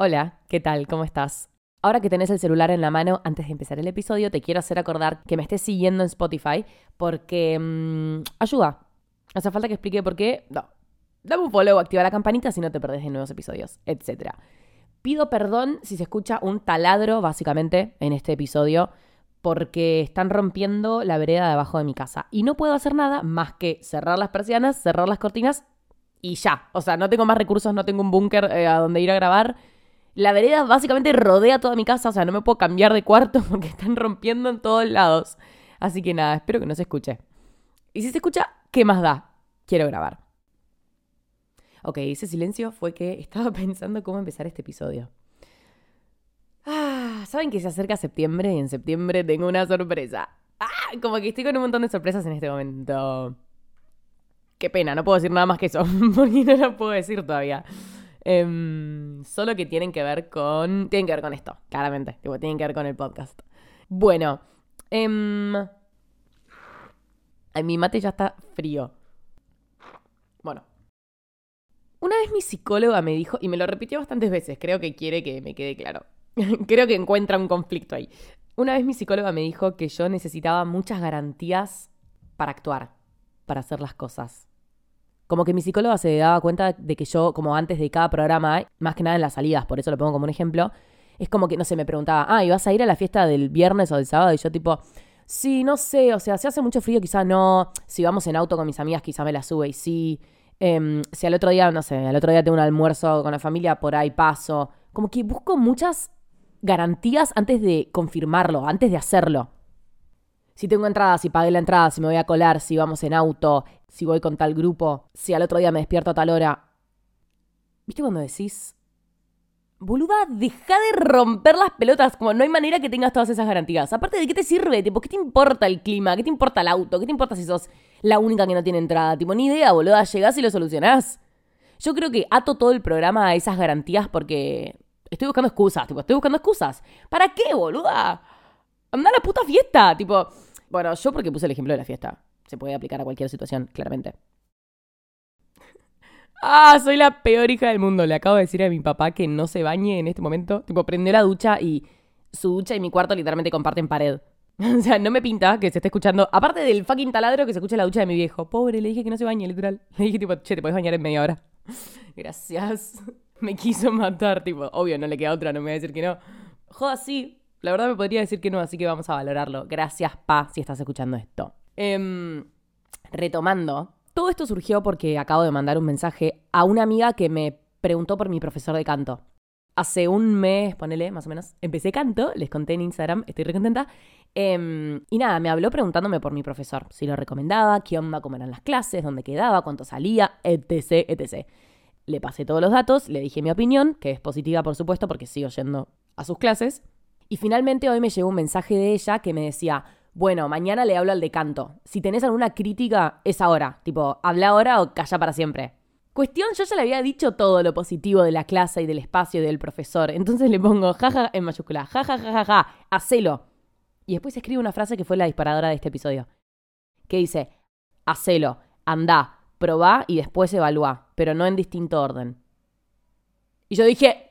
Hola, ¿qué tal? ¿Cómo estás? Ahora que tenés el celular en la mano, antes de empezar el episodio, te quiero hacer acordar que me estés siguiendo en Spotify porque mm, ayuda. Hace falta que explique por qué. No. Dame un follow, activa la campanita si no te perdés de nuevos episodios, etc. Pido perdón si se escucha un taladro, básicamente, en este episodio, porque están rompiendo la vereda de abajo de mi casa. Y no puedo hacer nada más que cerrar las persianas, cerrar las cortinas y ya. O sea, no tengo más recursos, no tengo un búnker eh, a donde ir a grabar la vereda básicamente rodea toda mi casa, o sea, no me puedo cambiar de cuarto porque están rompiendo en todos lados. Así que nada, espero que no se escuche. Y si se escucha, ¿qué más da? Quiero grabar. Ok, ese silencio fue que estaba pensando cómo empezar este episodio. Ah, ¿saben que se acerca septiembre y en septiembre tengo una sorpresa? Ah, como que estoy con un montón de sorpresas en este momento. Qué pena, no puedo decir nada más que eso, porque no lo puedo decir todavía. Em, solo que tienen que ver con. Tienen que ver con esto, claramente. tienen que ver con el podcast. Bueno. Em, mi mate ya está frío. Bueno. Una vez mi psicóloga me dijo, y me lo repitió bastantes veces, creo que quiere que me quede claro. creo que encuentra un conflicto ahí. Una vez mi psicóloga me dijo que yo necesitaba muchas garantías para actuar, para hacer las cosas. Como que mi psicóloga se daba cuenta de que yo, como antes de cada programa, más que nada en las salidas, por eso lo pongo como un ejemplo, es como que, no sé, me preguntaba, ah, ¿y vas a ir a la fiesta del viernes o del sábado? Y yo tipo, sí, no sé, o sea, si hace mucho frío quizá no, si vamos en auto con mis amigas quizá me la sube y sí, em, si al otro día, no sé, al otro día tengo un almuerzo con la familia, por ahí paso. Como que busco muchas garantías antes de confirmarlo, antes de hacerlo si tengo entrada, si pagué la entrada, si me voy a colar, si vamos en auto, si voy con tal grupo, si al otro día me despierto a tal hora. ¿Viste cuando decís, boluda, deja de romper las pelotas? Como no hay manera que tengas todas esas garantías. Aparte, ¿de qué te sirve? Tipo, ¿qué te importa el clima? ¿Qué te importa el auto? ¿Qué te importa si sos la única que no tiene entrada? Tipo, ni idea, boluda, llegás y lo solucionás. Yo creo que ato todo el programa a esas garantías porque estoy buscando excusas, tipo, estoy buscando excusas. ¿Para qué, boluda? Anda a la puta fiesta, tipo, bueno, yo porque puse el ejemplo de la fiesta. Se puede aplicar a cualquier situación, claramente. Ah, soy la peor hija del mundo. Le acabo de decir a mi papá que no se bañe en este momento. Tipo, prendió la ducha y su ducha y mi cuarto literalmente comparten pared. o sea, no me pinta que se esté escuchando. Aparte del fucking taladro que se escucha la ducha de mi viejo. Pobre, le dije que no se bañe, literal. Le dije, tipo, che, te puedes bañar en media hora. Gracias. Me quiso matar, tipo, obvio, no le queda otra, no me voy a decir que no. Joda, sí, la verdad me podría decir que no, así que vamos a valorarlo. Gracias, Pa, si estás escuchando esto. Em, retomando, todo esto surgió porque acabo de mandar un mensaje a una amiga que me preguntó por mi profesor de canto. Hace un mes, ponele, más o menos, empecé canto, les conté en Instagram, estoy re contenta. Em, y nada, me habló preguntándome por mi profesor, si lo recomendaba, qué onda, cómo eran las clases, dónde quedaba, cuánto salía, etc, etc. Le pasé todos los datos, le dije mi opinión, que es positiva por supuesto porque sigo yendo a sus clases. Y finalmente hoy me llegó un mensaje de ella que me decía, bueno, mañana le hablo al de canto. Si tenés alguna crítica, es ahora. Tipo, habla ahora o calla para siempre. Cuestión, yo ya le había dicho todo lo positivo de la clase y del espacio y del profesor. Entonces le pongo jaja en mayúscula, jaja, jaja, ja, hacelo. Y después escribe una frase que fue la disparadora de este episodio. Que dice, hacelo, anda, probá y después evalúa, pero no en distinto orden. Y yo dije,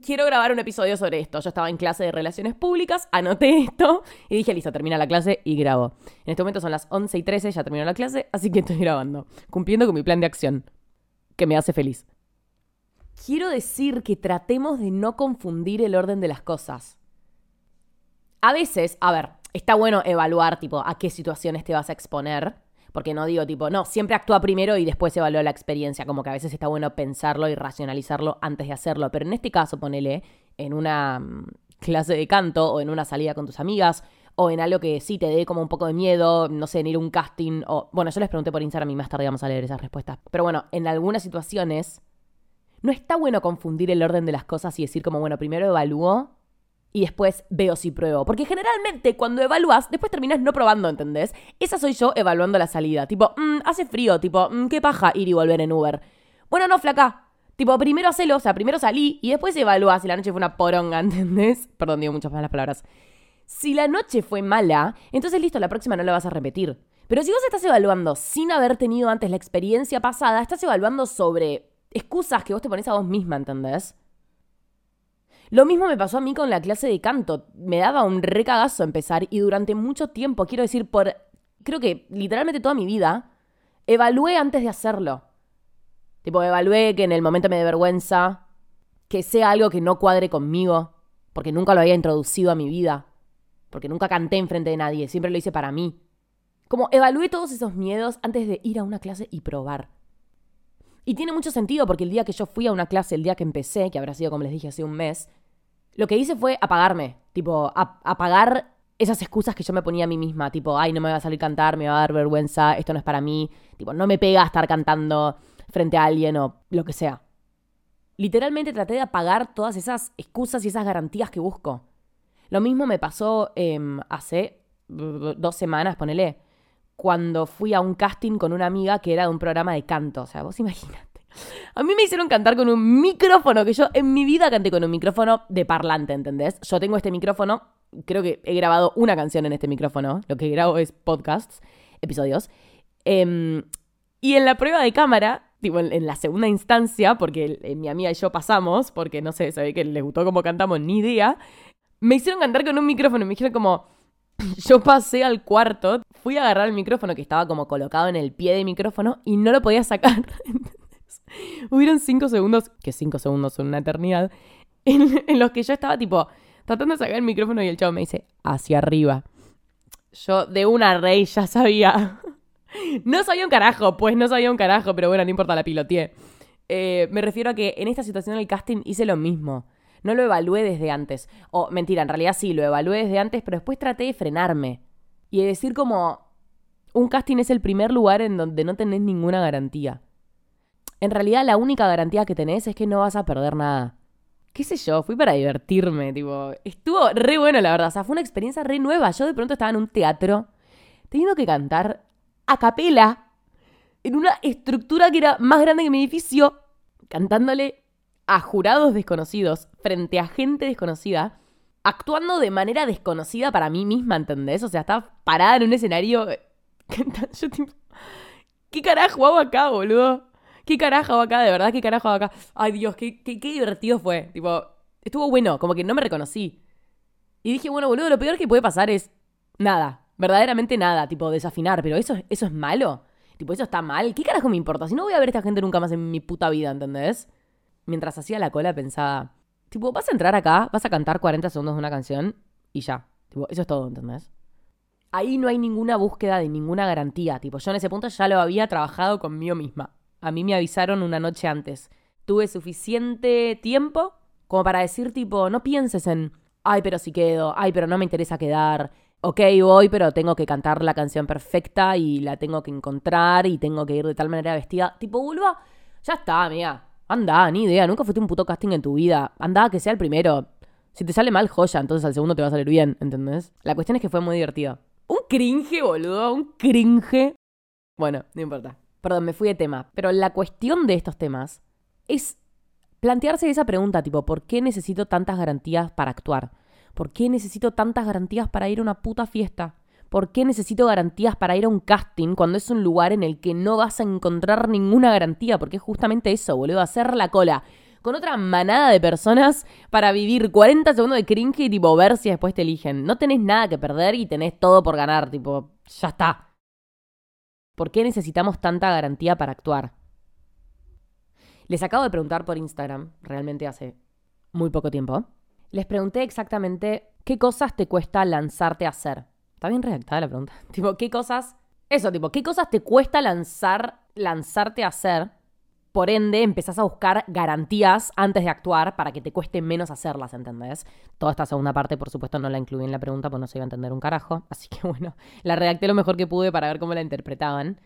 quiero grabar un episodio sobre esto. Yo estaba en clase de relaciones públicas, anoté esto y dije, listo, termina la clase y grabo. En este momento son las 11 y 13, ya terminó la clase, así que estoy grabando, cumpliendo con mi plan de acción, que me hace feliz. Quiero decir que tratemos de no confundir el orden de las cosas. A veces, a ver, está bueno evaluar, tipo, a qué situaciones te vas a exponer porque no digo tipo, no, siempre actúa primero y después evalúa la experiencia, como que a veces está bueno pensarlo y racionalizarlo antes de hacerlo, pero en este caso ponele en una mm, clase de canto o en una salida con tus amigas o en algo que sí te dé como un poco de miedo, no sé, en ir a un casting o bueno, yo les pregunté por Instagram y más tarde vamos a leer esas respuestas. Pero bueno, en algunas situaciones no está bueno confundir el orden de las cosas y decir como, bueno, primero evalúo y después veo si pruebo. Porque generalmente cuando evalúas, después terminas no probando, ¿entendés? Esa soy yo evaluando la salida. Tipo, mmm, hace frío, tipo, mmm, qué paja ir y volver en Uber. Bueno, no, flaca. Tipo, primero hacelo, o sea, primero salí y después evalúas si la noche fue una poronga, ¿entendés? Perdón, digo muchas malas palabras. Si la noche fue mala, entonces listo, la próxima no la vas a repetir. Pero si vos estás evaluando sin haber tenido antes la experiencia pasada, estás evaluando sobre excusas que vos te pones a vos misma, ¿entendés? Lo mismo me pasó a mí con la clase de canto. Me daba un recagazo empezar y durante mucho tiempo, quiero decir, por creo que literalmente toda mi vida, evalué antes de hacerlo. Tipo, evalué que en el momento me dé vergüenza, que sea algo que no cuadre conmigo, porque nunca lo había introducido a mi vida, porque nunca canté enfrente de nadie, siempre lo hice para mí. Como evalué todos esos miedos antes de ir a una clase y probar. Y tiene mucho sentido porque el día que yo fui a una clase, el día que empecé, que habrá sido como les dije hace un mes, lo que hice fue apagarme, tipo, apagar esas excusas que yo me ponía a mí misma, tipo, ay, no me va a salir cantar, me va a dar vergüenza, esto no es para mí, tipo, no me pega estar cantando frente a alguien o lo que sea. Literalmente traté de apagar todas esas excusas y esas garantías que busco. Lo mismo me pasó em, hace dos semanas, ponele cuando fui a un casting con una amiga que era de un programa de canto. O sea, vos imagínate. A mí me hicieron cantar con un micrófono, que yo en mi vida canté con un micrófono de parlante, ¿entendés? Yo tengo este micrófono, creo que he grabado una canción en este micrófono, lo que grabo es podcasts, episodios. Em, y en la prueba de cámara, tipo en, la segunda instancia, porque mi amiga y yo pasamos, porque no sé, se que les gustó cómo cantamos, ni idea, me hicieron cantar con un micrófono, me dijeron como yo pasé al cuarto, fui a agarrar el micrófono que estaba como colocado en el pie del micrófono y no lo podía sacar. Hubieron cinco segundos, que cinco segundos son una eternidad, en, los que yo estaba tipo tratando de sacar el micrófono y el chavo me dice, hacia arriba. Yo de una rey ya sabía. no sabía un carajo, pues no sabía un carajo, pero bueno, no importa, la piloteé. Eh, me refiero a que en esta situación del casting hice lo mismo. No lo evalué desde antes. O mentira, en realidad sí, lo evalué desde antes, pero después traté de frenarme. Y de decir como, un casting es el primer lugar en donde no tenés ninguna garantía. En realidad la única garantía que tenés es que no vas a perder nada. ¿Qué sé yo? Fui para divertirme, tipo, estuvo re bueno la verdad, o sea, fue una experiencia re nueva. Yo de pronto estaba en un teatro teniendo que cantar a capela en una estructura que era más grande que mi edificio, cantándole a jurados desconocidos frente a gente desconocida, actuando de manera desconocida para mí misma, ¿entendés? O sea, estaba parada en un escenario. Yo tipo, ¿qué carajo hago acá, boludo? ¿Qué carajo hago acá? De verdad, ¿qué carajo hago acá? Ay, Dios, qué, qué, qué divertido fue. Tipo, estuvo bueno, como que no me reconocí. Y dije, bueno, boludo, lo peor que puede pasar es nada. Verdaderamente nada, tipo, desafinar. Pero eso, eso es malo. Tipo, eso está mal. ¿Qué carajo me importa? Si no voy a ver a esta gente nunca más en mi puta vida, ¿entendés? Mientras hacía la cola pensaba, Tipo, vas a entrar acá, vas a cantar 40 segundos de una canción y ya. Tipo, eso es todo, ¿entendés? Ahí no hay ninguna búsqueda de ninguna garantía. Tipo, yo en ese punto ya lo había trabajado conmigo misma. A mí me avisaron una noche antes. Tuve suficiente tiempo como para decir, tipo, no pienses en, ay, pero si quedo, ay, pero no me interesa quedar. Ok, voy, pero tengo que cantar la canción perfecta y la tengo que encontrar y tengo que ir de tal manera vestida. Tipo, vulva, ya está, amiga. Anda, ni idea, nunca fuiste un puto casting en tu vida. Anda, que sea el primero. Si te sale mal, joya, entonces al segundo te va a salir bien, ¿entendés? La cuestión es que fue muy divertido. Un cringe, boludo, un cringe. Bueno, no importa. Perdón, me fui de tema. Pero la cuestión de estos temas es plantearse esa pregunta, tipo, ¿por qué necesito tantas garantías para actuar? ¿Por qué necesito tantas garantías para ir a una puta fiesta? ¿Por qué necesito garantías para ir a un casting cuando es un lugar en el que no vas a encontrar ninguna garantía? Porque es justamente eso, boludo, hacer la cola con otra manada de personas para vivir 40 segundos de cringe y tipo ver si después te eligen. No tenés nada que perder y tenés todo por ganar, tipo, ya está. ¿Por qué necesitamos tanta garantía para actuar? Les acabo de preguntar por Instagram, realmente hace muy poco tiempo. Les pregunté exactamente qué cosas te cuesta lanzarte a hacer. Está bien redactada la pregunta. Tipo, ¿qué cosas? Eso, tipo, ¿qué cosas te cuesta lanzar, lanzarte a hacer? Por ende, empezás a buscar garantías antes de actuar para que te cueste menos hacerlas, ¿entendés? Toda esta segunda parte, por supuesto, no la incluí en la pregunta porque no se iba a entender un carajo. Así que bueno, la redacté lo mejor que pude para ver cómo la interpretaban.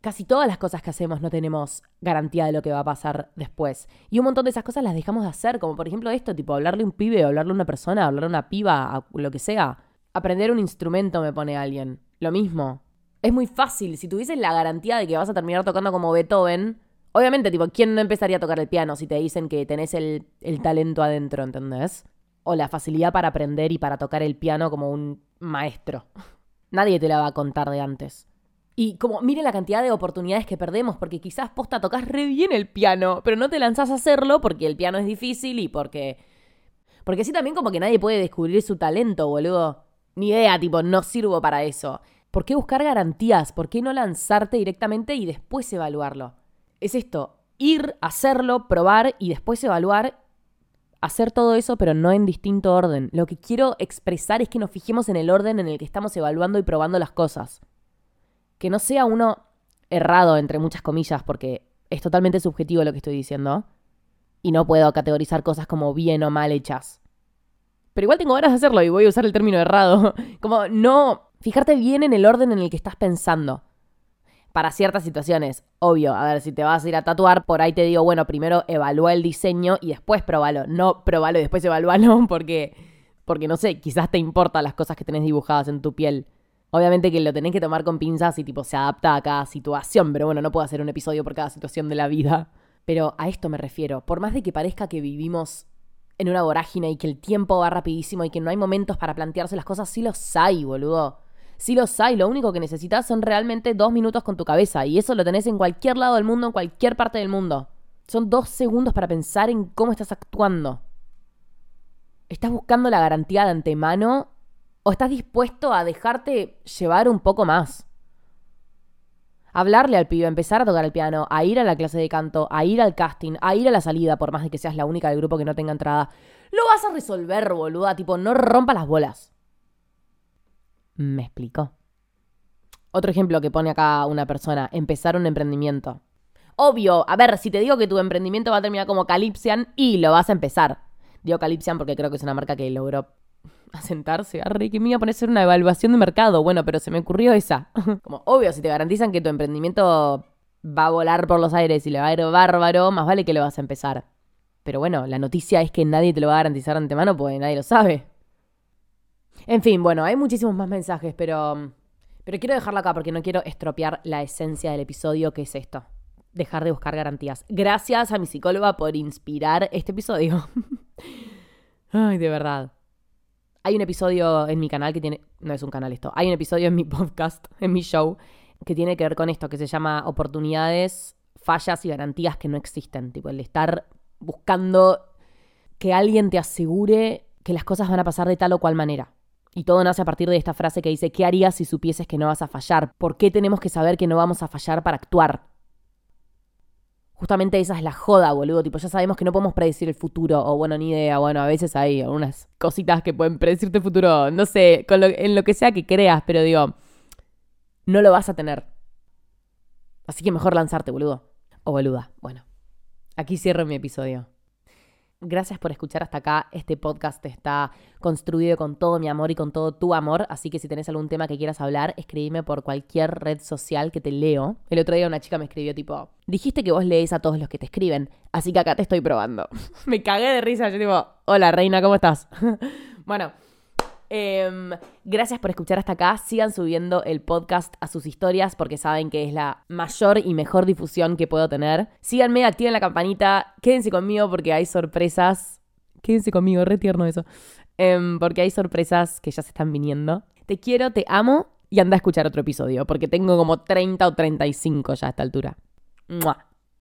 Casi todas las cosas que hacemos no tenemos garantía de lo que va a pasar después. Y un montón de esas cosas las dejamos de hacer, como por ejemplo esto, tipo hablarle a un pibe, hablarle a una persona, hablarle a una piba, a lo que sea Aprender un instrumento me pone alguien. Lo mismo. Es muy fácil. Si tuvieses la garantía de que vas a terminar tocando como Beethoven, obviamente, tipo, ¿quién no empezaría a tocar el piano si te dicen que tenés el, el talento adentro, ¿entendés? O la facilidad para aprender y para tocar el piano como un maestro. Nadie te la va a contar de antes. Y como, miren la cantidad de oportunidades que perdemos, porque quizás posta tocas re bien el piano, pero no te lanzás a hacerlo porque el piano es difícil y porque Porque así también como que nadie puede descubrir su talento, boludo. Ni idea, tipo, no sirvo para eso. ¿Por qué buscar garantías? ¿Por qué no lanzarte directamente y después evaluarlo? Es esto, ir, hacerlo, probar y después evaluar. Hacer todo eso, pero no en distinto orden. Lo que quiero expresar es que nos fijemos en el orden en el que estamos evaluando y probando las cosas. Que no sea uno errado, entre muchas comillas, porque es totalmente subjetivo lo que estoy diciendo. Y no puedo categorizar cosas como bien o mal hechas. Pero igual tengo ganas de hacerlo y voy a usar el término errado. Como no fijarte bien en el orden en el que estás pensando. Para ciertas situaciones, obvio, a ver, si te vas a ir a tatuar, por ahí te digo, bueno, primero evalúa el diseño y después probalo. No probalo y después evalúalo porque, porque no sé, quizás te importan las cosas que tenés dibujadas en tu piel. Obviamente que lo tenés que tomar con pinzas y tipo se adapta a cada situación, pero bueno, no puedo hacer un episodio por cada situación de la vida. Pero a esto me refiero. Por más de que parezca que vivimos en una vorágine y que el tiempo va rapidísimo y que no hay momentos para plantearse las cosas, sí los hay, boludo. Sí los hay, lo único que necesitas son realmente dos minutos con tu cabeza y eso lo tenés en cualquier lado del mundo, en cualquier parte del mundo. Son dos segundos para pensar en cómo estás actuando. ¿Estás buscando la garantía de antemano o estás dispuesto a dejarte llevar un poco más? Hablarle al pibe, empezar a tocar el piano, a ir a la clase de canto, a ir al casting, a ir a la salida, por más de que seas la única del grupo que no tenga entrada. Lo vas a resolver, boluda. Tipo, no rompa las bolas. Me explicó. Otro ejemplo que pone acá una persona, empezar un emprendimiento. Obvio, a ver, si te digo que tu emprendimiento va a terminar como Calypsian y lo vas a empezar. Digo Calypsian porque creo que es una marca que logró asentarse. Arre, que me iba a poner a hacer una evaluación de mercado. Bueno, pero se me ocurrió esa. Como obvio, si te garantizan que tu emprendimiento va a volar por los aires y le va a ir bárbaro, más vale que lo vas a empezar. Pero bueno, la noticia es que nadie te lo va a garantizar antemano porque nadie lo sabe. En fin, bueno, hay muchísimos más mensajes, pero. Pero quiero dejarlo acá porque no quiero estropear la esencia del episodio, que es esto. Dejar de buscar garantías. Gracias a mi psicóloga por inspirar este episodio. Ay, de verdad. Hay un episodio en mi canal que tiene. No es un canal esto. Hay un episodio en mi podcast, en mi show, que tiene que ver con esto, que se llama Oportunidades, fallas y garantías que no existen. Tipo, el estar buscando que alguien te asegure que las cosas van a pasar de tal o cual manera. Y todo nace a partir de esta frase que dice, ¿qué harías si supieses que no vas a fallar? ¿Por qué tenemos que saber que no vamos a fallar para actuar? Justamente esa es la joda, boludo. Tipo, ya sabemos que no podemos predecir el futuro. O bueno, ni idea. Bueno, a veces hay algunas cositas que pueden predecirte el futuro. No sé, con en lo que sea que creas, pero digo, no lo vas a tener. Así que mejor lanzarte, boludo. O boluda. Bueno, aquí cierro mi episodio. Gracias por escuchar hasta acá. Este podcast está construido con todo mi amor y con todo tu amor. Así que si tenés algún tema que quieras hablar, escribime por cualquier red social que te leo. El otro día una chica me escribió tipo, dijiste que vos lees a todos los que te escriben, así que acá te estoy probando. me cagué de risa. Yo tipo, hola reina, ¿cómo estás? bueno. Em, gracias por escuchar hasta acá. Sigan subiendo el podcast a sus historias porque saben que es la mayor y mejor difusión que puedo tener. Síganme, activen la campanita, quédense conmigo porque hay sorpresas. Quédense conmigo, re tierno eso. Em, porque hay sorpresas que ya se están viniendo. Te quiero, te amo y anda a escuchar otro episodio porque tengo como 30 o 35 ya a esta altura. ¡Mua!